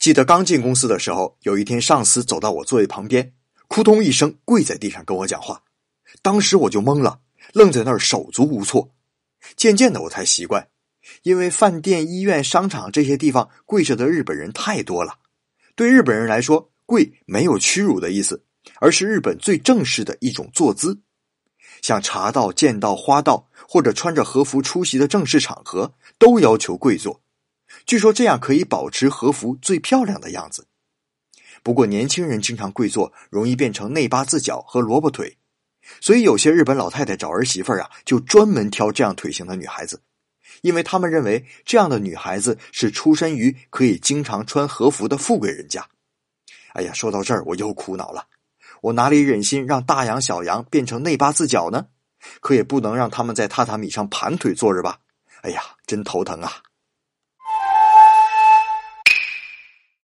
记得刚进公司的时候，有一天上司走到我座位旁边，扑通一声跪在地上跟我讲话，当时我就懵了，愣在那儿手足无措。渐渐的我才习惯，因为饭店、医院、商场这些地方跪着的日本人太多了。对日本人来说，跪没有屈辱的意思，而是日本最正式的一种坐姿。像茶道、剑道、花道，或者穿着和服出席的正式场合，都要求跪坐。据说这样可以保持和服最漂亮的样子。不过年轻人经常跪坐，容易变成内八字脚和萝卜腿，所以有些日本老太太找儿媳妇儿啊，就专门挑这样腿型的女孩子，因为他们认为这样的女孩子是出身于可以经常穿和服的富贵人家。哎呀，说到这儿我又苦恼了，我哪里忍心让大羊小羊变成内八字脚呢？可也不能让他们在榻榻米上盘腿坐着吧？哎呀，真头疼啊！